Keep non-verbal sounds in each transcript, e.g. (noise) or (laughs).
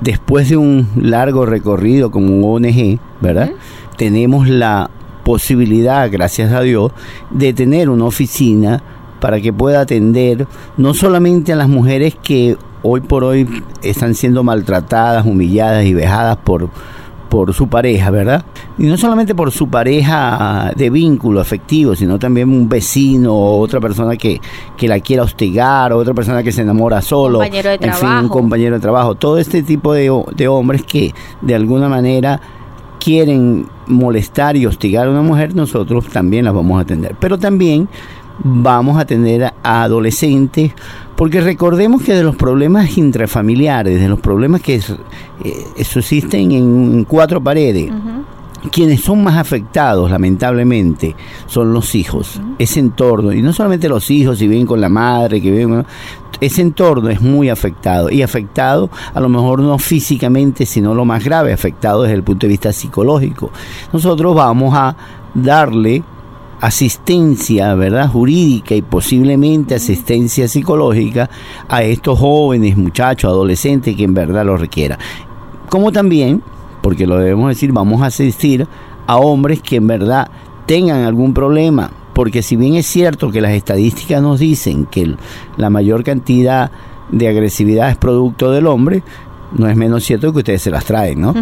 después de un largo recorrido como ONG, ¿verdad? Tenemos la posibilidad, gracias a Dios, de tener una oficina para que pueda atender no solamente a las mujeres que hoy por hoy están siendo maltratadas, humilladas y vejadas por, por su pareja, ¿verdad? Y no solamente por su pareja de vínculo afectivo, sino también un vecino o otra persona que, que la quiera hostigar, o otra persona que se enamora solo, compañero de en fin, un compañero de trabajo. Todo este tipo de, de hombres que de alguna manera quieren molestar y hostigar a una mujer, nosotros también las vamos a atender. Pero también vamos a atender a adolescentes, porque recordemos que de los problemas intrafamiliares, de los problemas que eh, subsisten en cuatro paredes, quienes son más afectados, lamentablemente, son los hijos, ese entorno, y no solamente los hijos, si viven con la madre, que viven, ese entorno es muy afectado, y afectado a lo mejor no físicamente, sino lo más grave, afectado desde el punto de vista psicológico. Nosotros vamos a darle asistencia, ¿verdad? jurídica y posiblemente asistencia psicológica a estos jóvenes, muchachos, adolescentes que en verdad lo requieran. Como también porque lo debemos decir, vamos a asistir a hombres que en verdad tengan algún problema, porque si bien es cierto que las estadísticas nos dicen que la mayor cantidad de agresividad es producto del hombre, no es menos cierto que ustedes se las traen, ¿no?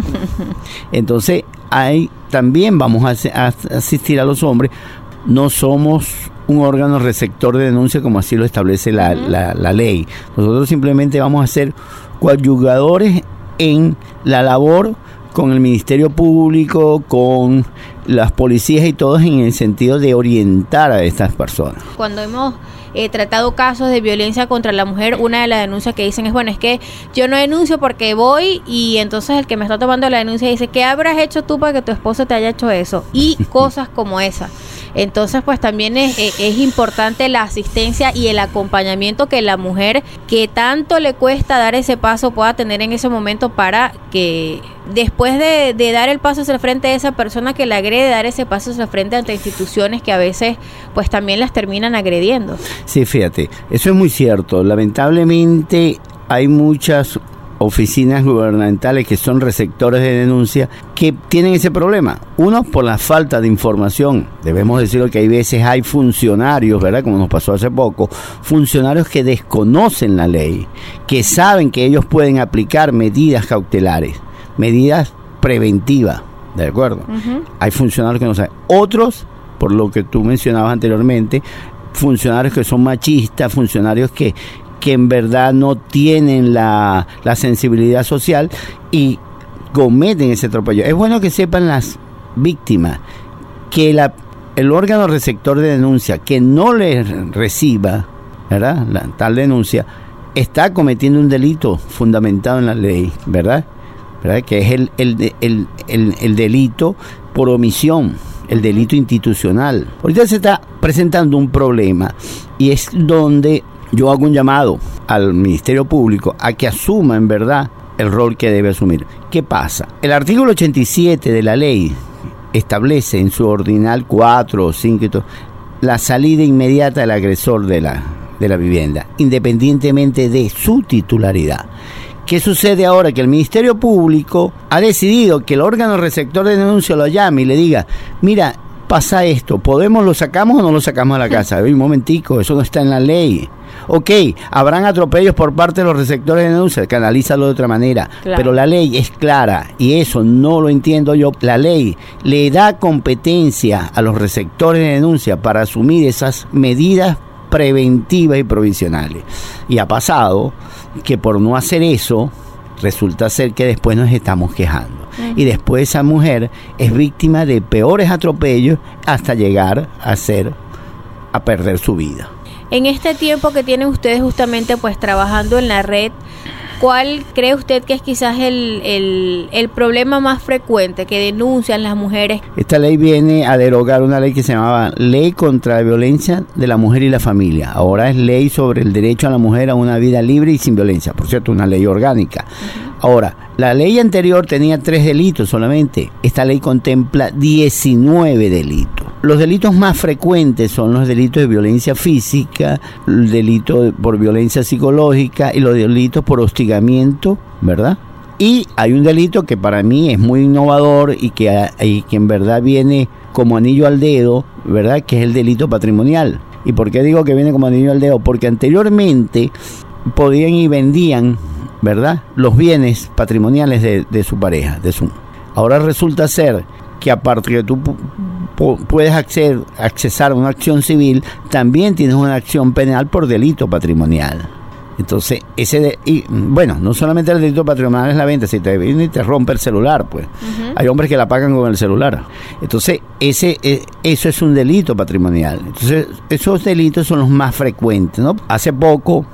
(laughs) Entonces, hay, también vamos a, asistir a los hombres, no somos un órgano receptor de denuncia como así lo establece la, la ley. Nosotros simplemente vamos a ser coadyugadores en la labor con el Ministerio Público, con las policías y todos en el sentido de orientar a estas personas. Cuando hemos eh, tratado casos de violencia contra la mujer, una de las denuncias que dicen es, bueno, es que yo no denuncio porque voy y entonces el que me está tomando la denuncia dice, ¿qué habrás hecho tú para que tu esposo te haya hecho eso? Y (laughs) cosas como esas. Entonces, pues también es, eh, es, importante la asistencia y el acompañamiento que la mujer que tanto le cuesta dar ese paso pueda tener en ese momento para que después de, dar el paso hacia el frente de esa persona que la agrede, dar ese paso hacia el frente ante instituciones que a veces pues también las terminan agrediendo. Sí, fíjate, eso es muy cierto. Lamentablemente hay muchas oficinas gubernamentales que son receptores de denuncia que tienen ese problema. Uno, por la falta de información. Debemos decirlo que hay veces hay funcionarios, ¿verdad? Como nos pasó hace poco, funcionarios que desconocen la ley, que saben que ellos pueden aplicar medidas cautelares, medidas preventivas, ¿de acuerdo? Hay funcionarios que no saben. Otros, por lo que tú mencionabas anteriormente, funcionarios que son machistas, funcionarios que, que en verdad no tienen la, sensibilidad social y cometen ese atropello. Es bueno que sepan las víctimas que la, el órgano receptor de denuncia que no les reciba ¿verdad? La, tal denuncia está cometiendo un delito fundamentado en la ley, ¿verdad? Que es el, el, el, el delito por omisión el delito institucional. Ahorita se está presentando un problema y es donde yo hago un llamado al Ministerio Público a que asuma en verdad el rol que debe asumir. ¿Qué pasa? El artículo 87 de la ley establece en su ordinal 4 o 5 la salida inmediata del agresor de la, de la vivienda, independientemente de su titularidad. ¿Qué sucede ahora? Que el Ministerio Público ha decidido que el órgano receptor de denuncia lo llame y le diga, mira, pasa esto, ¿podemos lo sacamos o no lo sacamos a la casa? (laughs) Un momentico, eso no está en la ley. Ok, habrán atropellos por parte de los receptores de denuncia, canalízalo de otra manera, pero la ley es clara y eso no lo entiendo yo. La ley le da competencia a los receptores de denuncia para asumir esas medidas preventivas y provisionales. Y ha pasado que por no hacer eso, resulta ser que después nos estamos quejando. Y después esa mujer es víctima de peores atropellos hasta llegar a ser, a perder su vida. En este tiempo que tienen ustedes justamente pues trabajando en la red, ¿cuál cree usted que es quizás el, el, problema más frecuente que denuncian las mujeres? Esta ley viene a derogar una ley que se llamaba Ley contra la Violencia de la Mujer y la Familia. Ahora es Ley sobre el derecho a la mujer a una vida libre y sin violencia. Por cierto, una ley orgánica. Ahora, la ley anterior tenía tres delitos solamente. Esta ley contempla 19 delitos. Los delitos más frecuentes son los delitos de violencia física, el delito por violencia psicológica y los delitos por hostigamiento, ¿verdad? Y hay un delito que para mí es muy innovador y que, en verdad viene como anillo al dedo, ¿verdad? Que es el delito patrimonial. ¿Y por qué digo que viene como anillo al dedo? Porque anteriormente podían y vendían, ¿verdad? Los bienes patrimoniales de, su pareja, de su. Ahora resulta ser que aparte que tú puedes acceder, accesar a una acción civil, también tienes una acción penal por delito patrimonial. Entonces, ese de, y bueno, no solamente el delito patrimonial es la venta, si te viene y te rompe el celular, pues. Hay hombres que la pagan con el celular. Entonces, ese e, eso es un delito patrimonial. Entonces, esos delitos son los más frecuentes, ¿no? Hace poco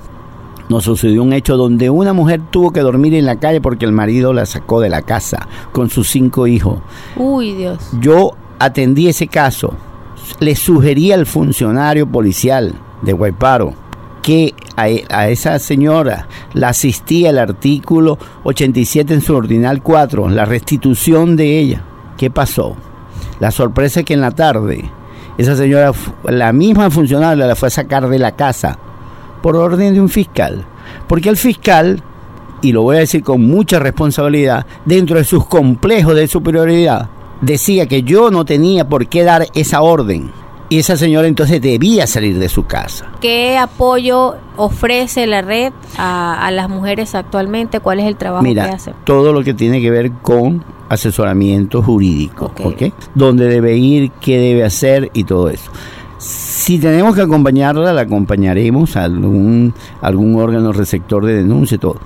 nos sucedió un hecho donde una mujer tuvo que dormir en la calle porque el marido la sacó de la casa con sus cinco hijos. Uy, Dios. Yo atendí ese caso. Le sugerí al funcionario policial de Guayparo que a, a, esa señora la asistía el artículo 87 en su ordinal 4, la restitución de ella. ¿Qué pasó? La sorpresa es que en la tarde esa señora, la misma funcionaria la fue a sacar de la casa por orden de un fiscal. Porque el fiscal, y lo voy a decir con mucha responsabilidad, dentro de sus complejos de superioridad, decía que yo no tenía por qué dar esa orden. Y esa señora entonces debía salir de su casa. ¿Qué apoyo ofrece la red a, a las mujeres actualmente? ¿Cuál es el trabajo Mira, que hace? Todo lo que tiene que ver con asesoramiento jurídico, Ok. ¿ok? Dónde debe ir, qué debe hacer y todo eso. Si tenemos que acompañarla, la acompañaremos a algún, algún órgano receptor de denuncia y todo.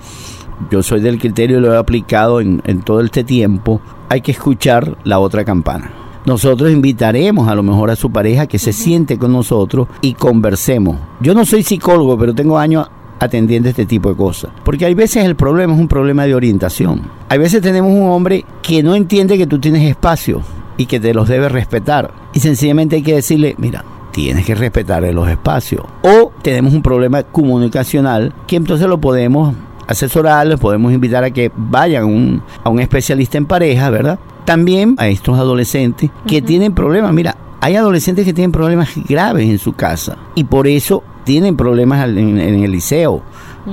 Yo soy del criterio y lo he aplicado en, en todo este tiempo. Hay que escuchar la otra campana. Nosotros invitaremos a lo mejor a su pareja que se siente con nosotros y conversemos. Yo no soy psicólogo, pero tengo años atendiendo este tipo de cosas. Porque hay veces el problema es un problema de orientación. Hay veces tenemos un hombre que no entiende que tú tienes espacio y que te los debes respetar. Y sencillamente hay que decirle, mira, tienes que respetar los espacios. O tenemos un problema comunicacional que entonces lo podemos asesorar, les podemos invitar a que vayan un- a un especialista en pareja, ¿verdad? También a estos adolescentes que tienen problemas. Mira, hay adolescentes que tienen problemas graves en su casa y por eso tienen problemas en el liceo.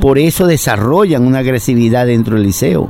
Por eso desarrollan una agresividad dentro del liceo.